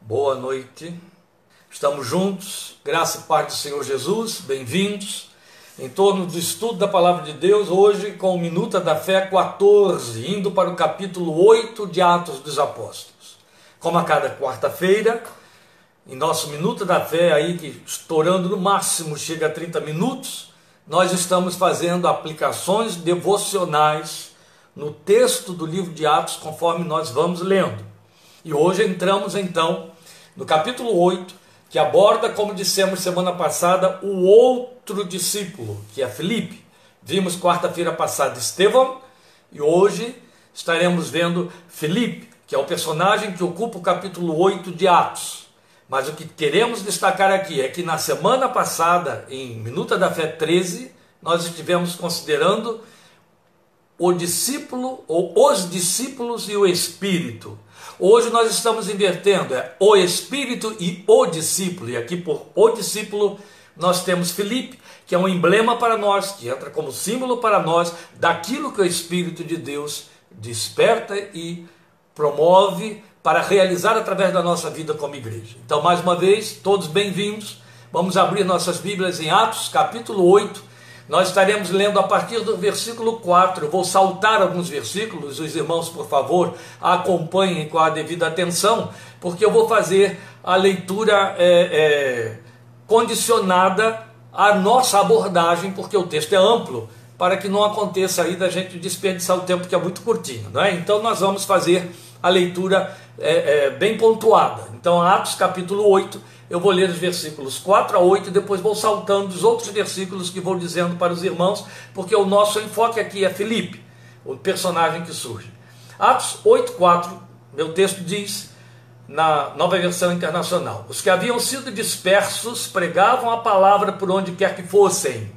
Boa noite. Estamos juntos, graça e paz do Senhor Jesus, bem-vindos. Em torno do estudo da palavra de Deus, hoje com o Minuta da Fé 14, indo para o capítulo 8 de Atos dos Apóstolos. Como a cada quarta-feira, em nosso Minuta da Fé, aí que estourando no máximo chega a 30 minutos, nós estamos fazendo aplicações devocionais no texto do livro de Atos, conforme nós vamos lendo. E hoje entramos então no capítulo 8, que aborda, como dissemos semana passada, o outro discípulo, que é Felipe. Vimos quarta-feira passada Estevão e hoje estaremos vendo Felipe, que é o personagem que ocupa o capítulo 8 de Atos. Mas o que queremos destacar aqui é que na semana passada, em Minuta da Fé 13, nós estivemos considerando o discípulo ou os discípulos e o espírito. Hoje nós estamos invertendo, é o espírito e o discípulo. E aqui por o discípulo nós temos Felipe, que é um emblema para nós, que entra como símbolo para nós daquilo que o espírito de Deus desperta e promove para realizar através da nossa vida como igreja. Então, mais uma vez, todos bem-vindos. Vamos abrir nossas Bíblias em Atos, capítulo 8, nós estaremos lendo a partir do versículo 4. Eu vou saltar alguns versículos, os irmãos, por favor, acompanhem com a devida atenção, porque eu vou fazer a leitura é, é, condicionada à nossa abordagem, porque o texto é amplo, para que não aconteça aí da gente desperdiçar o tempo que é muito curtinho. Não é? Então nós vamos fazer a leitura é, é bem pontuada. Então, Atos capítulo 8 eu vou ler os versículos 4 a 8 e depois vou saltando os outros versículos que vou dizendo para os irmãos, porque o nosso enfoque aqui é Felipe, o personagem que surge. Atos 8, 4, meu texto diz, na nova versão internacional: Os que haviam sido dispersos pregavam a palavra por onde quer que fossem.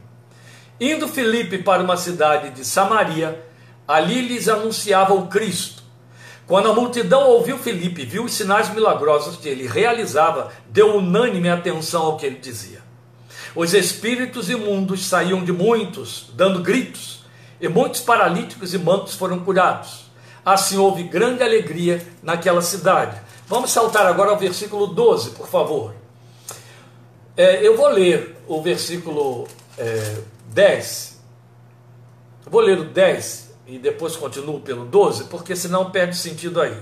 Indo Felipe para uma cidade de Samaria, ali lhes anunciava o Cristo. Quando a multidão ouviu Felipe, viu os sinais milagrosos que ele realizava, deu unânime atenção ao que ele dizia. Os espíritos imundos saíam de muitos, dando gritos, e muitos paralíticos e mancos foram curados. Assim houve grande alegria naquela cidade. Vamos saltar agora ao versículo 12, por favor. É, eu vou ler o versículo é, 10. vou ler o 10 e depois continuo pelo 12, porque senão perde sentido aí.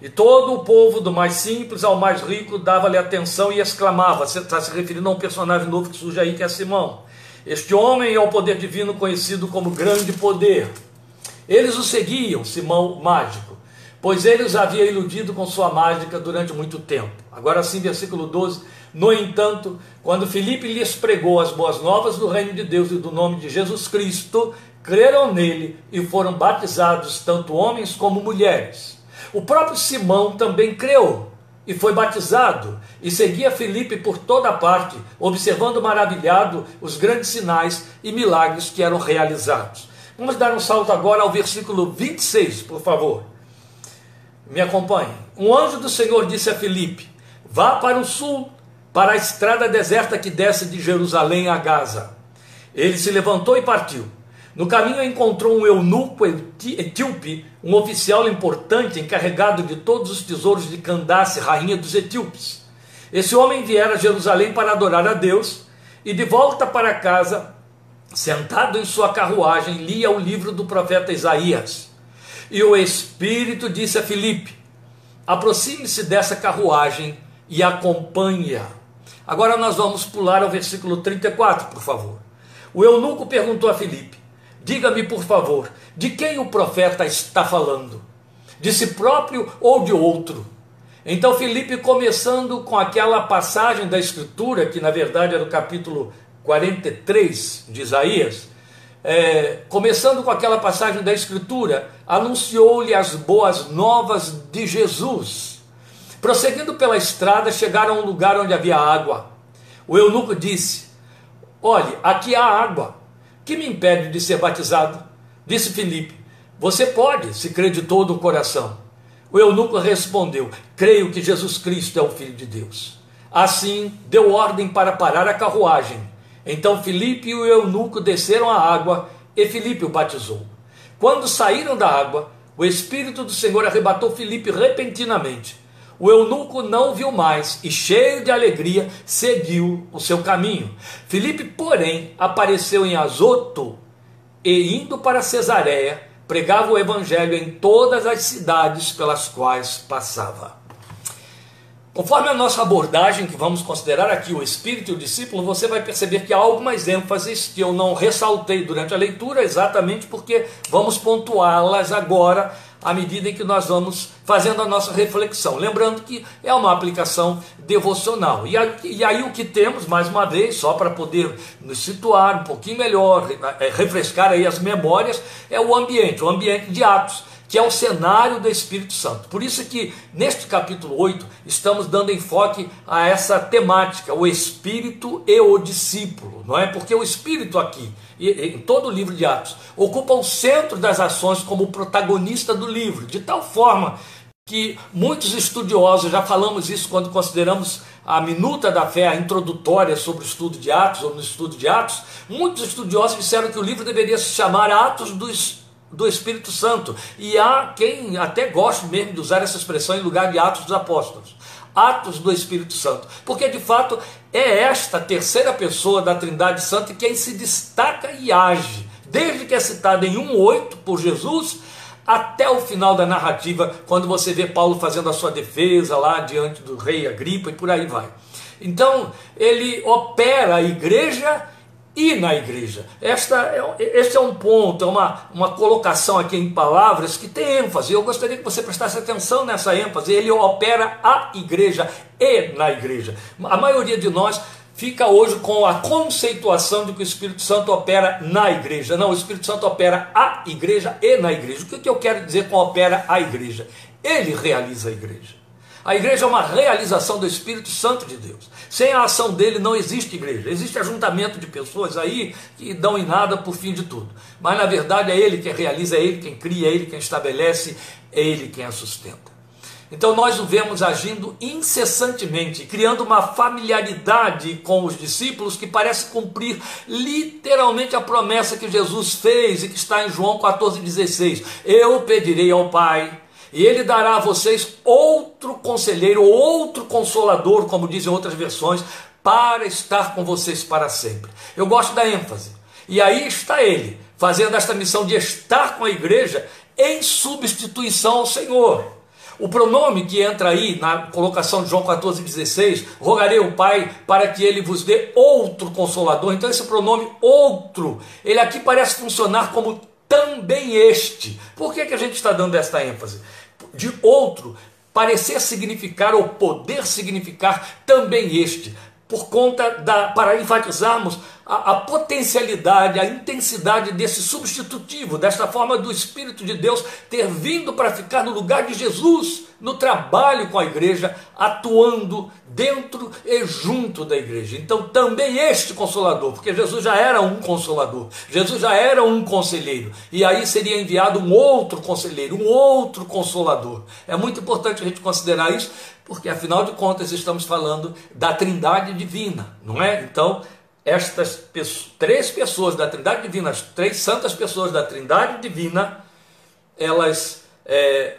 E todo o povo, do mais simples ao mais rico, dava-lhe atenção e exclamava. Você está se referindo a um personagem novo que surge aí, que é Simão. Este homem é o poder divino conhecido como grande poder. Eles o seguiam, Simão mágico, pois ele os havia iludido com sua mágica durante muito tempo. Agora sim, versículo 12. No entanto, quando Filipe lhes pregou as boas novas do reino de Deus e do nome de Jesus Cristo, creram nele e foram batizados tanto homens como mulheres. O próprio Simão também creu e foi batizado e seguia Felipe por toda parte, observando maravilhado os grandes sinais e milagres que eram realizados. Vamos dar um salto agora ao versículo 26, por favor. Me acompanhe. Um anjo do Senhor disse a Felipe: Vá para o sul, para a estrada deserta que desce de Jerusalém a Gaza. Ele se levantou e partiu. No caminho encontrou um eunuco etíope, um oficial importante encarregado de todos os tesouros de Candace, rainha dos etíopes. Esse homem viera a Jerusalém para adorar a Deus e de volta para casa, sentado em sua carruagem, lia o livro do profeta Isaías. E o Espírito disse a Filipe: aproxime-se dessa carruagem e acompanhe-a. Agora nós vamos pular ao versículo 34, por favor. O eunuco perguntou a Filipe: Diga-me, por favor, de quem o profeta está falando? De si próprio ou de outro? Então Felipe, começando com aquela passagem da Escritura, que na verdade era o capítulo 43 de Isaías, é, começando com aquela passagem da Escritura, anunciou-lhe as boas novas de Jesus. Prosseguindo pela estrada, chegaram a um lugar onde havia água. O eunuco disse: Olhe, aqui há água que me impede de ser batizado? Disse Filipe: Você pode, se crê de todo o coração. O eunuco respondeu: Creio que Jesus Cristo é o Filho de Deus. Assim, deu ordem para parar a carruagem. Então Filipe e o eunuco desceram a água e Filipe o batizou. Quando saíram da água, o Espírito do Senhor arrebatou Filipe repentinamente. O eunuco não viu mais e, cheio de alegria, seguiu o seu caminho. Filipe, porém, apareceu em Azoto e, indo para Cesareia, pregava o evangelho em todas as cidades pelas quais passava. Conforme a nossa abordagem, que vamos considerar aqui o Espírito e o discípulo, você vai perceber que há algumas ênfases que eu não ressaltei durante a leitura, exatamente porque vamos pontuá-las agora à medida em que nós vamos fazendo a nossa reflexão. Lembrando que é uma aplicação devocional. E aí, e aí o que temos, mais uma vez, só para poder nos situar um pouquinho melhor, é, refrescar aí as memórias, é o ambiente, o ambiente de Atos que é o cenário do Espírito Santo. Por isso que neste capítulo 8 estamos dando enfoque a essa temática, o Espírito e o discípulo, não é? Porque o Espírito aqui, em todo o livro de Atos, ocupa o centro das ações como protagonista do livro, de tal forma que muitos estudiosos, já falamos isso quando consideramos a minuta da fé, a introdutória sobre o estudo de Atos, ou no estudo de Atos, muitos estudiosos disseram que o livro deveria se chamar Atos dos do Espírito Santo. E há quem até goste mesmo de usar essa expressão em lugar de Atos dos Apóstolos. Atos do Espírito Santo. Porque de fato é esta terceira pessoa da Trindade Santa quem se destaca e age. Desde que é citada em 1,8 por Jesus, até o final da narrativa, quando você vê Paulo fazendo a sua defesa lá diante do rei Agripa e por aí vai. Então, ele opera a igreja e na igreja. Esta é, este é um ponto, é uma, uma colocação aqui em palavras que tem ênfase. Eu gostaria que você prestasse atenção nessa ênfase. Ele opera a igreja e na igreja. A maioria de nós fica hoje com a conceituação de que o Espírito Santo opera na igreja. Não, o Espírito Santo opera a igreja e na igreja. O que eu quero dizer com opera a igreja? Ele realiza a igreja. A igreja é uma realização do Espírito Santo de Deus. Sem a ação dele não existe igreja. Existe ajuntamento de pessoas aí que dão em nada por fim de tudo. Mas na verdade é ele quem realiza, é ele quem cria, é ele quem estabelece, é ele quem a sustenta. Então nós o vemos agindo incessantemente, criando uma familiaridade com os discípulos que parece cumprir literalmente a promessa que Jesus fez e que está em João 14,16. Eu pedirei ao Pai e ele dará a vocês outro conselheiro, outro consolador, como dizem outras versões, para estar com vocês para sempre. Eu gosto da ênfase. E aí está ele, fazendo esta missão de estar com a igreja em substituição ao Senhor. O pronome que entra aí na colocação de João 14,16, rogarei ao Pai para que ele vos dê outro consolador. Então, esse pronome outro, ele aqui parece funcionar como também este. Por que, que a gente está dando esta ênfase? De outro parecer significar ou poder significar também este, por conta da para enfatizarmos a, a, potencialidade, a intensidade desse substitutivo, desta forma do Espírito de Deus ter vindo para ficar no lugar de Jesus, no trabalho com a igreja, atuando dentro e junto da igreja. Então, também este consolador, porque Jesus já era um consolador, Jesus já era um conselheiro, e aí seria enviado um outro conselheiro, um outro consolador. É muito importante a gente considerar isso, porque afinal de contas estamos falando da Trindade divina, não é? Então, estas três pessoas da Trindade Divina, as três santas pessoas da Trindade Divina, elas é,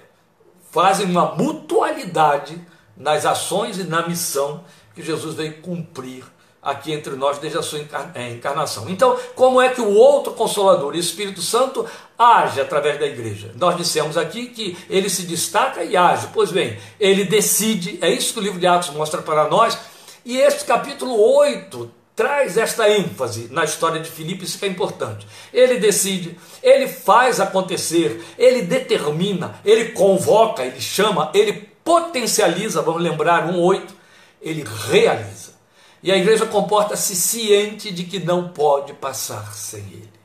fazem uma mutualidade nas ações e na missão que Jesus veio cumprir aqui entre nós desde a sua é, encarnação. Então, como é que o outro Consolador, o Espírito Santo, age através da igreja? Nós dissemos aqui que ele se destaca e age. Pois bem, ele decide, é isso que o livro de Atos mostra para nós. E este capítulo 8 traz esta ênfase na história de Filipe, isso que é importante. Ele decide, ele faz acontecer, ele determina, ele convoca, ele chama, ele potencializa, vamos lembrar 1:8, ele realiza. E a igreja comporta-se ciente de que não pode passar sem ele.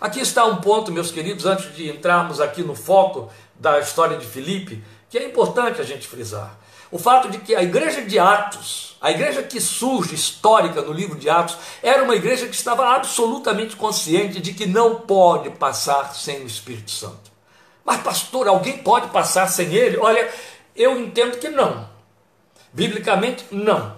Aqui está um ponto, meus queridos, antes de entrarmos aqui no foco da história de Filipe, que é importante a gente frisar. O fato de que a igreja de Atos, a igreja que surge histórica no livro de Atos era uma igreja que estava absolutamente consciente de que não pode passar sem o Espírito Santo. Mas, pastor, alguém pode passar sem ele? Olha, eu entendo que não. Biblicamente, não.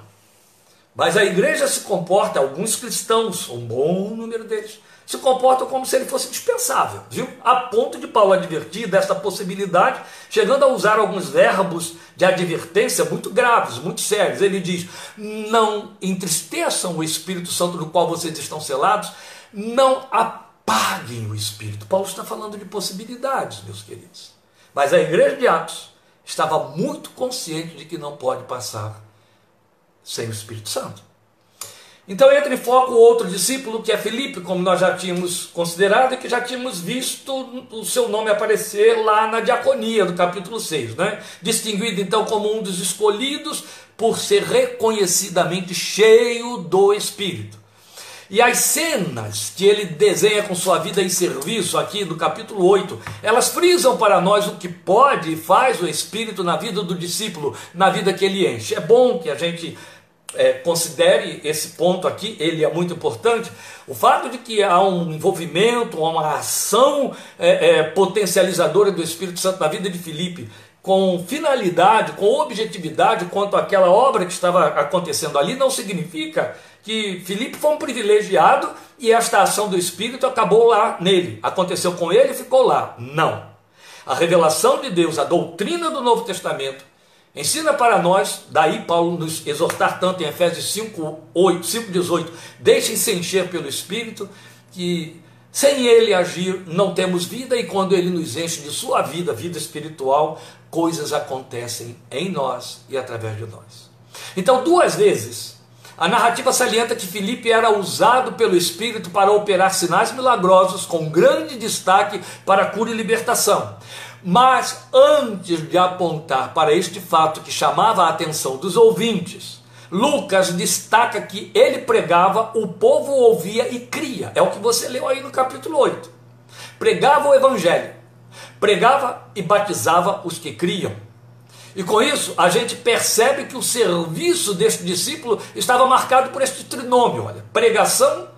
Mas a igreja se comporta, alguns cristãos, um bom número deles, se comportam como se ele fosse dispensável, viu? A ponto de Paulo advertir dessa possibilidade, chegando a usar alguns verbos de advertência muito graves, muito sérios. Ele diz: Não entristeçam o Espírito Santo do qual vocês estão selados, não apaguem o Espírito. Paulo está falando de possibilidades, meus queridos. Mas a igreja de Atos estava muito consciente de que não pode passar sem o Espírito Santo. Então entra em foco outro discípulo, que é Felipe, como nós já tínhamos considerado e que já tínhamos visto o seu nome aparecer lá na diaconia do capítulo 6, né? Distinguido então como um dos escolhidos por ser reconhecidamente cheio do Espírito. E as cenas que ele desenha com sua vida em serviço, aqui no capítulo 8, elas frisam para nós o que pode e faz o Espírito na vida do discípulo, na vida que ele enche. É bom que a gente é, considere esse ponto aqui, ele é muito importante. O fato de que há um envolvimento, uma ação é, é, potencializadora do Espírito Santo na vida de Filipe, com finalidade, com objetividade quanto àquela obra que estava acontecendo ali, não significa que Filipe foi um privilegiado e esta ação do Espírito acabou lá nele. Aconteceu com ele e ficou lá. Não. A revelação de Deus, a doutrina do Novo Testamento, Ensina para nós, daí Paulo nos exortar tanto em Efésios 5, 8, 5, 18, deixem-se encher pelo Espírito, que sem ele agir não temos vida, e quando ele nos enche de sua vida, vida espiritual, coisas acontecem em nós e através de nós. Então, duas vezes, a narrativa salienta que Filipe era usado pelo Espírito para operar sinais milagrosos, com grande destaque para cura e libertação. Mas antes de apontar para este fato que chamava a atenção dos ouvintes, Lucas destaca que ele pregava, o povo ouvia e cria. É o que você leu aí no capítulo 8. Pregava o evangelho, pregava e batizava os que criam. E com isso, a gente percebe que o serviço deste discípulo estava marcado por este trinômio: olha, pregação,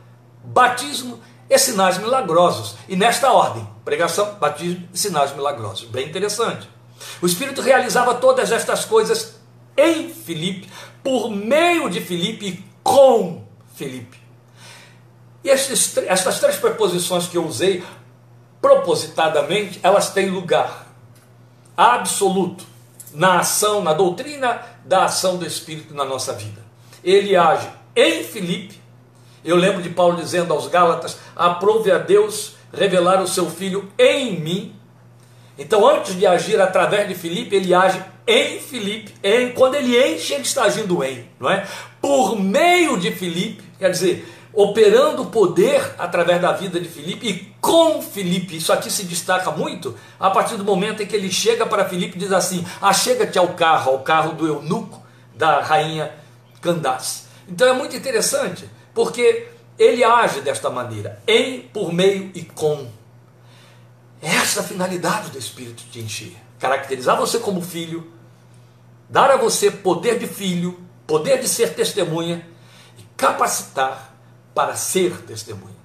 batismo e sinais milagrosos. E nesta ordem: pregação, batismo e sinais milagrosos. Bem interessante. O Espírito realizava todas estas coisas em Filipe, por meio de Filipe e com Filipe. E estes, estas três preposições que eu usei, propositadamente, elas têm lugar absoluto na ação, na doutrina da ação do Espírito na nossa vida. Ele age em Filipe eu lembro de Paulo dizendo aos Gálatas: aprove a Deus revelar o seu filho em mim. Então, antes de agir através de Filipe, ele age em Filipe. Em, quando ele enche, ele está agindo em, não é? Por meio de Filipe, quer dizer, operando o poder através da vida de Filipe e com Filipe. Isso aqui se destaca muito a partir do momento em que ele chega para Filipe e diz assim: achega-te ao carro, ao carro do eunuco da rainha Candace. Então é muito interessante porque ele age desta maneira, em, por meio e com. Essa é a finalidade do Espírito te encher. Caracterizar você como filho, dar a você poder de filho, poder de ser testemunha e capacitar para ser testemunha.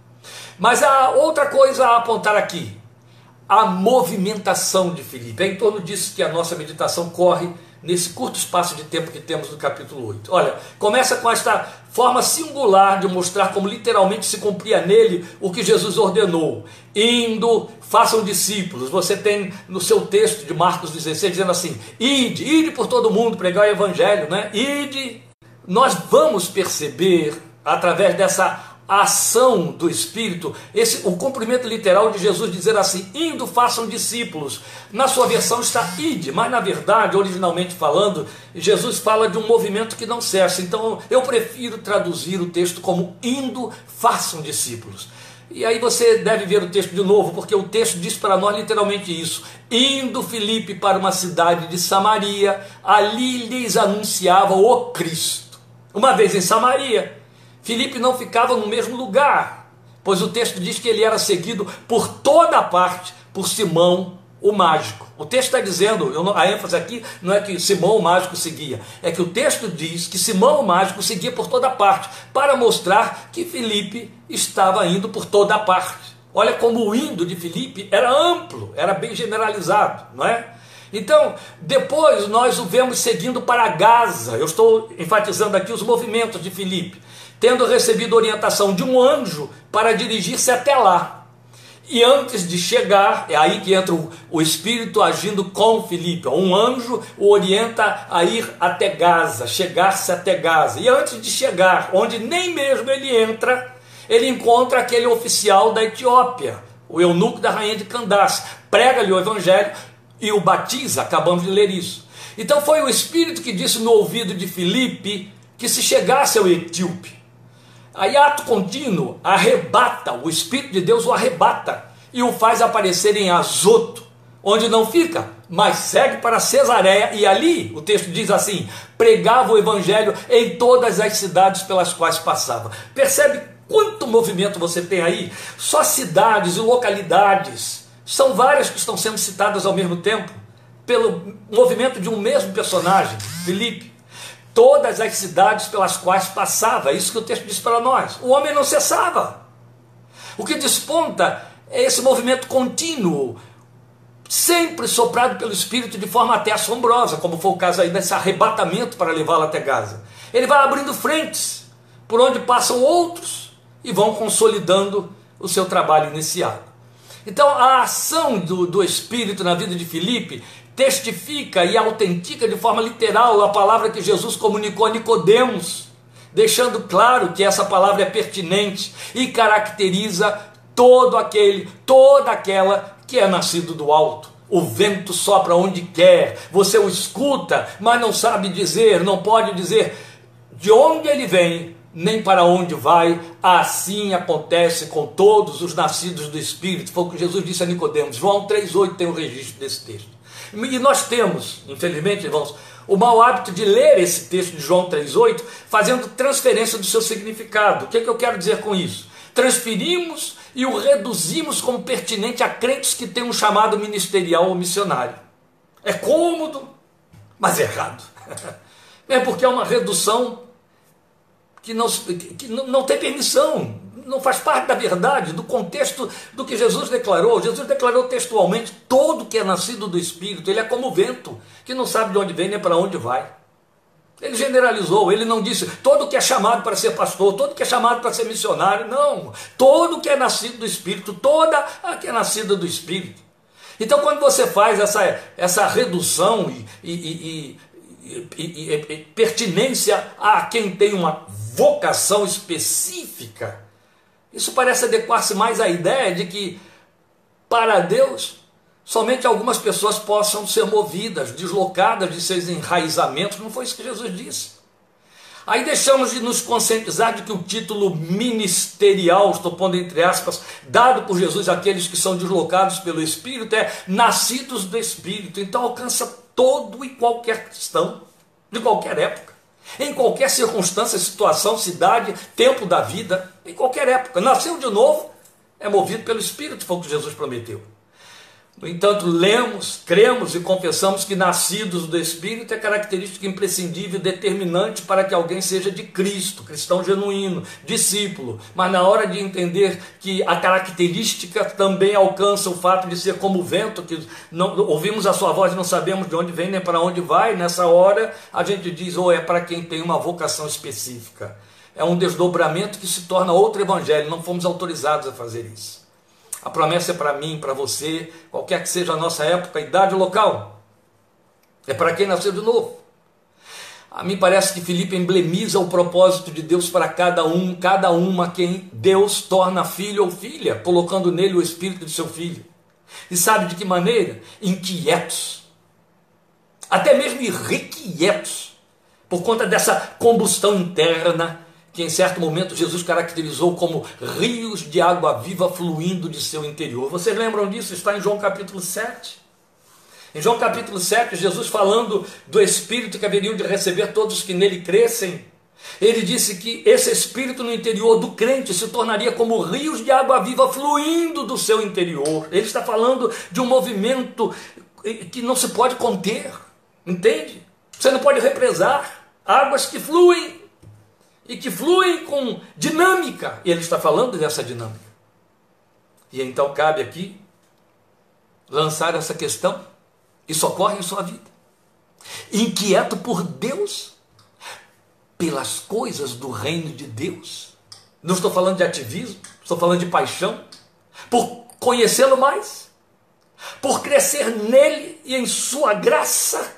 Mas há outra coisa a apontar aqui: a movimentação de Filipe. É em torno disso que a nossa meditação corre nesse curto espaço de tempo que temos no capítulo 8. Olha, começa com esta forma singular de mostrar como literalmente se cumpria nele o que Jesus ordenou. Indo, façam discípulos. Você tem no seu texto de Marcos 16 dizendo assim: ide, ide por todo mundo, pregar o evangelho, né? Ide. Nós vamos perceber através dessa a ação do Espírito, esse, o cumprimento literal de Jesus dizer assim: indo façam discípulos. Na sua versão está ide, mas na verdade, originalmente falando, Jesus fala de um movimento que não cessa. Então eu prefiro traduzir o texto como indo façam discípulos. E aí você deve ver o texto de novo, porque o texto diz para nós literalmente isso. Indo Filipe para uma cidade de Samaria, ali lhes anunciava o Cristo. Uma vez em Samaria, Filipe não ficava no mesmo lugar, pois o texto diz que ele era seguido por toda parte por Simão o mágico. O texto está dizendo, a ênfase aqui não é que Simão o mágico seguia, é que o texto diz que Simão o mágico seguia por toda parte, para mostrar que Filipe estava indo por toda parte. Olha como o indo de Filipe era amplo, era bem generalizado, não é? Então, depois nós o vemos seguindo para Gaza. Eu estou enfatizando aqui os movimentos de Filipe, tendo recebido orientação de um anjo para dirigir-se até lá. E antes de chegar, é aí que entra o, Espírito agindo com Filipe. Um anjo o orienta a ir até Gaza, chegar-se até Gaza. E antes de chegar, onde nem mesmo ele entra, ele encontra aquele oficial da Etiópia, o eunuco da rainha de Candace. Prega-lhe o evangelho e o batiza. Acabamos de ler isso. Então foi o Espírito que disse no ouvido de Filipe que se chegasse ao etíope. Aí, ato contínuo, arrebata, o Espírito de Deus o arrebata e o faz aparecer em Azoto, onde não fica, mas segue para Cesareia, e ali o texto diz assim: pregava o evangelho em todas as cidades pelas quais passava. Percebe quanto movimento você tem aí? Só cidades e localidades, são várias que estão sendo citadas ao mesmo tempo, pelo movimento de um mesmo personagem, Filipe todas as cidades pelas quais passava. É isso que o texto diz para nós. O homem não cessava. O que desponta é esse movimento contínuo, sempre soprado pelo Espírito de forma até assombrosa, como foi o caso aí desse arrebatamento para levá-lo até Gaza. Ele vai abrindo frentes por onde passam outros e vão consolidando o seu trabalho iniciado. Então, a ação do, do Espírito na vida de Filipe testifica e autentica de forma literal a palavra que Jesus comunicou a Nicodemos, deixando claro que essa palavra é pertinente e caracteriza todo aquele, toda aquela que é nascido do alto. O vento sopra onde quer, você o escuta, mas não sabe dizer, não pode dizer de onde ele vem, nem para onde vai. Assim acontece com todos os nascidos do Espírito. Foi o que Jesus disse a Nicodemos. João 3,8 tem o um registro desse texto. E nós temos, infelizmente, irmãos, o mau hábito de ler esse texto de João 3,8, fazendo transferência do seu significado. O que, é que eu quero dizer com isso? Transferimos e o reduzimos como pertinente a crentes que têm um chamado ministerial ou missionário. É cômodo, mas é errado. É porque é uma redução que não, que não tem permissão não faz parte da verdade, do contexto do que Jesus declarou. Jesus declarou textualmente: todo que é nascido do Espírito, ele é como o vento, que não sabe de onde vem nem para onde vai. Ele generalizou, ele não disse todo que é chamado para ser pastor, todo que é chamado para ser missionário, não. Todo que é nascido do Espírito, toda a que é nascida do Espírito. Então, quando você faz essa, essa redução e, e, e, e pertinência a quem tem uma vocação específica, isso parece adequar-se mais à ideia de que, para Deus, somente algumas pessoas possam ser movidas, deslocadas de seus enraizamentos. Não foi isso que Jesus disse. Aí deixamos de nos conscientizar de que o título ministerial, estou pondo entre aspas, dado por Jesus àqueles que são deslocados pelo Espírito, é nascidos do Espírito. Então alcança todo e qualquer cristão, de qualquer época em qualquer circunstância, situação, cidade, tempo da vida, em qualquer época. Nasceu de novo, é movido pelo Espírito, foi o que Jesus prometeu. No entanto, lemos, cremos e confessamos que nascidos do Espírito é característica imprescindível e determinante para que alguém seja de Cristo, cristão genuíno, discípulo. Mas na hora de entender que a característica também alcança o fato de ser como o vento, que não, ouvimos a sua voz e não sabemos de onde vem nem para onde vai, nessa hora a gente diz, ou oh, é para quem tem uma vocação específica. É um desdobramento que se torna outro evangelho, não fomos autorizados a fazer isso. A promessa é para mim, para você, qualquer que seja a nossa época, idade local. É para quem nasceu de novo. A mim parece que Filipe emblemiza o propósito de Deus para cada um, cada uma quem Deus torna filho ou filha, colocando nele o espírito de seu filho. E sabe de que maneira? Inquietos. Até mesmo irrequietos. Por conta dessa combustão interna que em certo momento Jesus caracterizou como rios de água viva fluindo de seu interior. Vocês lembram disso? Está em João capítulo 7. Em João capítulo 7, Jesus falando do Espírito que haveriam de receber todos que nele crescem, ele disse que esse Espírito no interior do crente se tornaria como rios de água viva fluindo do seu interior. Ele está falando de um movimento que não se pode conter, entende? Você não pode represar águas que fluem e que fluem com dinâmica. E ele está falando dessa dinâmica. E então cabe aqui lançar essa questão. Isso ocorre em sua vida. Inquieto por Deus, pelas coisas do reino de Deus. Não estou falando de ativismo, estou falando de paixão. Por conhecê-lo mais, por crescer nele e em sua graça.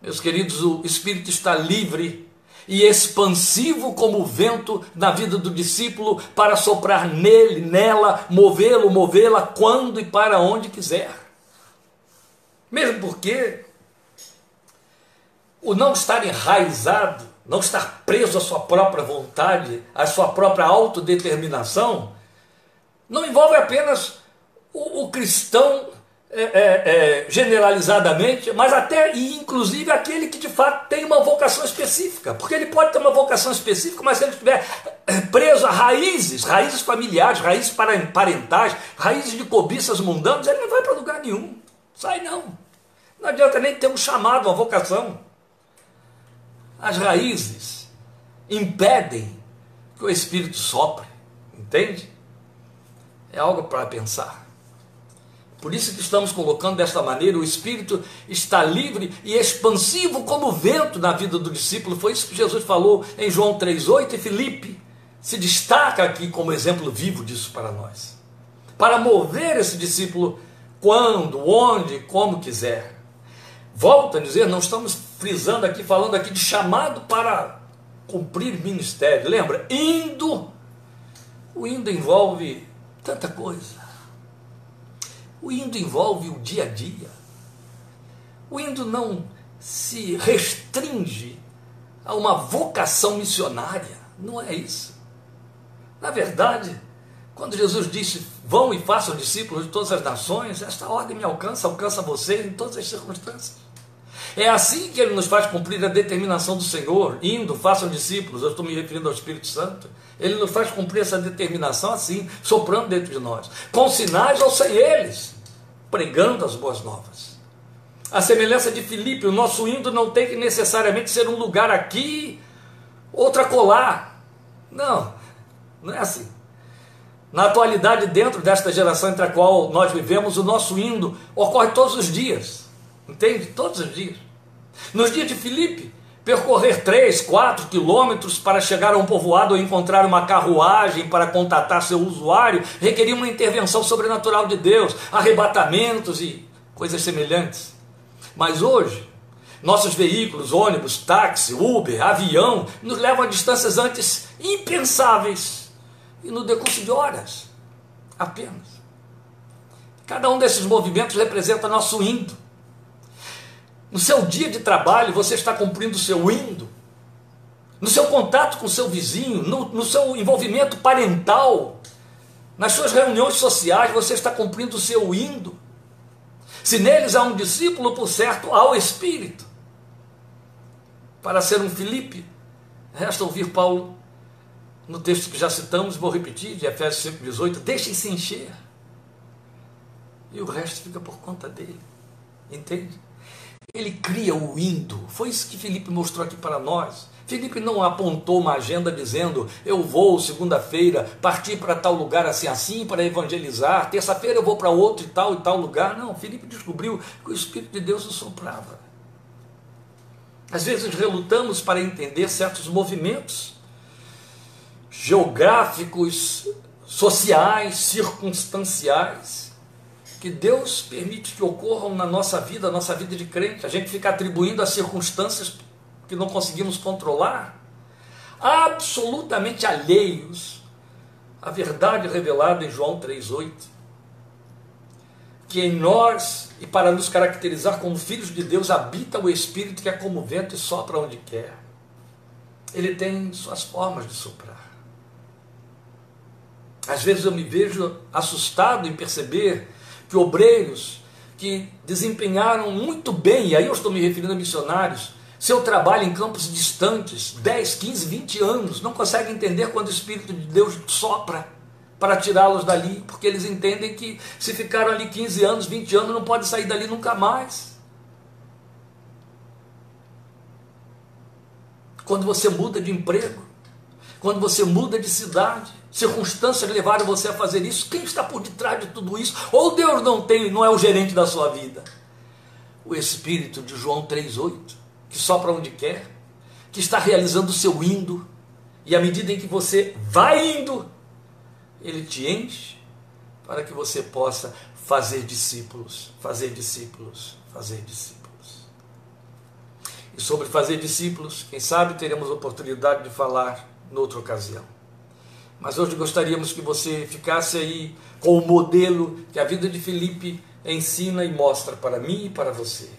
Meus queridos, o Espírito está livre e expansivo como o vento na vida do discípulo para soprar nele, nela, movê-lo, movê-la quando e para onde quiser. Mesmo porque o não estar enraizado, não estar preso à sua própria vontade, à sua própria autodeterminação, não envolve apenas o, o cristão é, é, é, generalizadamente, mas até e inclusive aquele que de fato tem uma vocação específica, porque ele pode ter uma vocação específica, mas se ele estiver é, preso a raízes, raízes familiares, raízes parentais, raízes de cobiças mundanas, ele não vai para lugar nenhum. Sai não. Não adianta nem ter um chamado, uma vocação. As raízes impedem que o Espírito sopre, entende? É algo para pensar. Por isso que estamos colocando desta maneira, o Espírito está livre e expansivo como o vento na vida do discípulo. Foi isso que Jesus falou em João 3,8 e Filipe se destaca aqui como exemplo vivo disso para nós. Para mover esse discípulo quando, onde, como quiser. Volto a dizer, não estamos frisando aqui, falando aqui de chamado para cumprir ministério. Lembra? Indo. O indo envolve tanta coisa. O indo envolve o dia a dia. O indo não se restringe a uma vocação missionária. Não é isso. Na verdade, quando Jesus disse: Vão e façam discípulos de todas as nações, esta ordem me alcança, alcança você em todas as circunstâncias. É assim que ele nos faz cumprir a determinação do Senhor, indo, façam discípulos. Eu estou me referindo ao Espírito Santo. Ele nos faz cumprir essa determinação assim, soprando dentro de nós, com sinais ou sem eles, pregando as boas novas. A semelhança de Filipe, o nosso indo não tem que necessariamente ser um lugar aqui, outra colar. Não, não é assim. Na atualidade, dentro desta geração entre a qual nós vivemos, o nosso indo ocorre todos os dias. Entende? Todos os dias. Nos dias de Filipe, percorrer 3, 4 quilômetros para chegar a um povoado ou encontrar uma carruagem para contatar seu usuário requeria uma intervenção sobrenatural de Deus, arrebatamentos e coisas semelhantes. Mas hoje, nossos veículos, ônibus, táxi, Uber, avião, nos levam a distâncias antes impensáveis e no decurso de horas apenas. Cada um desses movimentos representa nosso indo. No seu dia de trabalho, você está cumprindo o seu indo. No seu contato com o seu vizinho, no, no seu envolvimento parental, nas suas reuniões sociais, você está cumprindo o seu indo. Se neles há um discípulo, por certo, há o Espírito. Para ser um Filipe, resta ouvir Paulo no texto que já citamos, vou repetir, de Efésios 5,18, deixem-se encher. E o resto fica por conta dele. Entende? Ele cria o indo. Foi isso que Felipe mostrou aqui para nós. Felipe não apontou uma agenda dizendo: eu vou segunda-feira partir para tal lugar assim assim para evangelizar, terça-feira eu vou para outro e tal e tal lugar. Não, Felipe descobriu que o Espírito de Deus o soprava. Às vezes relutamos para entender certos movimentos geográficos, sociais, circunstanciais que Deus permite que ocorram na nossa vida, nossa vida de crente. A gente fica atribuindo as circunstâncias que não conseguimos controlar, absolutamente alheios à verdade revelada em João 3,8. Que em nós, e para nos caracterizar como filhos de Deus, habita o Espírito que é como vento e sopra onde quer. Ele tem suas formas de soprar. Às vezes eu me vejo assustado em perceber que obreiros que desempenharam muito bem, e aí eu estou me referindo a missionários, seu trabalho em campos distantes, 10, 15, 20 anos, não conseguem entender quando o Espírito de Deus sopra para tirá-los dali, porque eles entendem que se ficaram ali 15 anos, 20 anos, não pode sair dali nunca mais. Quando você muda de emprego, quando você muda de cidade, circunstâncias levaram você a fazer isso, quem está por detrás de tudo isso? Ou Deus não tem, não é o gerente da sua vida? O Espírito de João 3,8, que sopra onde quer, que está realizando o seu indo, e à medida em que você vai indo, ele te enche para que você possa fazer discípulos, fazer discípulos, fazer discípulos. E sobre fazer discípulos, quem sabe teremos oportunidade de falar noutra ocasião. Mas hoje gostaríamos que você ficasse aí com o modelo que a vida de Felipe ensina e mostra para mim e para você.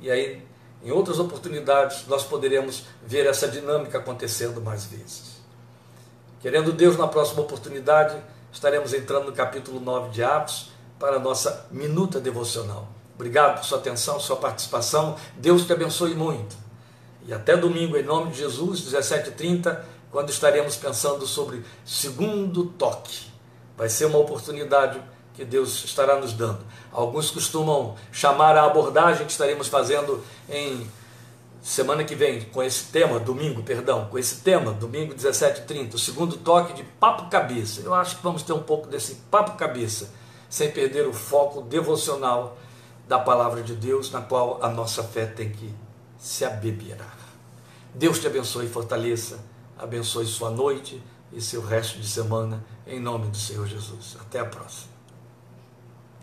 E aí, em outras oportunidades, nós poderemos ver essa dinâmica acontecendo mais vezes. Querendo Deus, na próxima oportunidade, estaremos entrando no capítulo 9 de Atos para a nossa minuta devocional. Obrigado por sua atenção, sua participação. Deus te abençoe muito. E até domingo, em nome de Jesus, 17h30, quando estaremos pensando sobre segundo toque. Vai ser uma oportunidade que Deus estará nos dando. Alguns costumam chamar a abordagem que estaremos fazendo em semana que vem com esse tema, domingo, perdão, com esse tema, domingo 17h30, o segundo toque de papo cabeça. Eu acho que vamos ter um pouco desse papo cabeça, sem perder o foco devocional da palavra de Deus, na qual a nossa fé tem que se abeberar. Deus te abençoe e fortaleça, abençoe sua noite e seu resto de semana, em nome do Senhor Jesus. Até a próxima.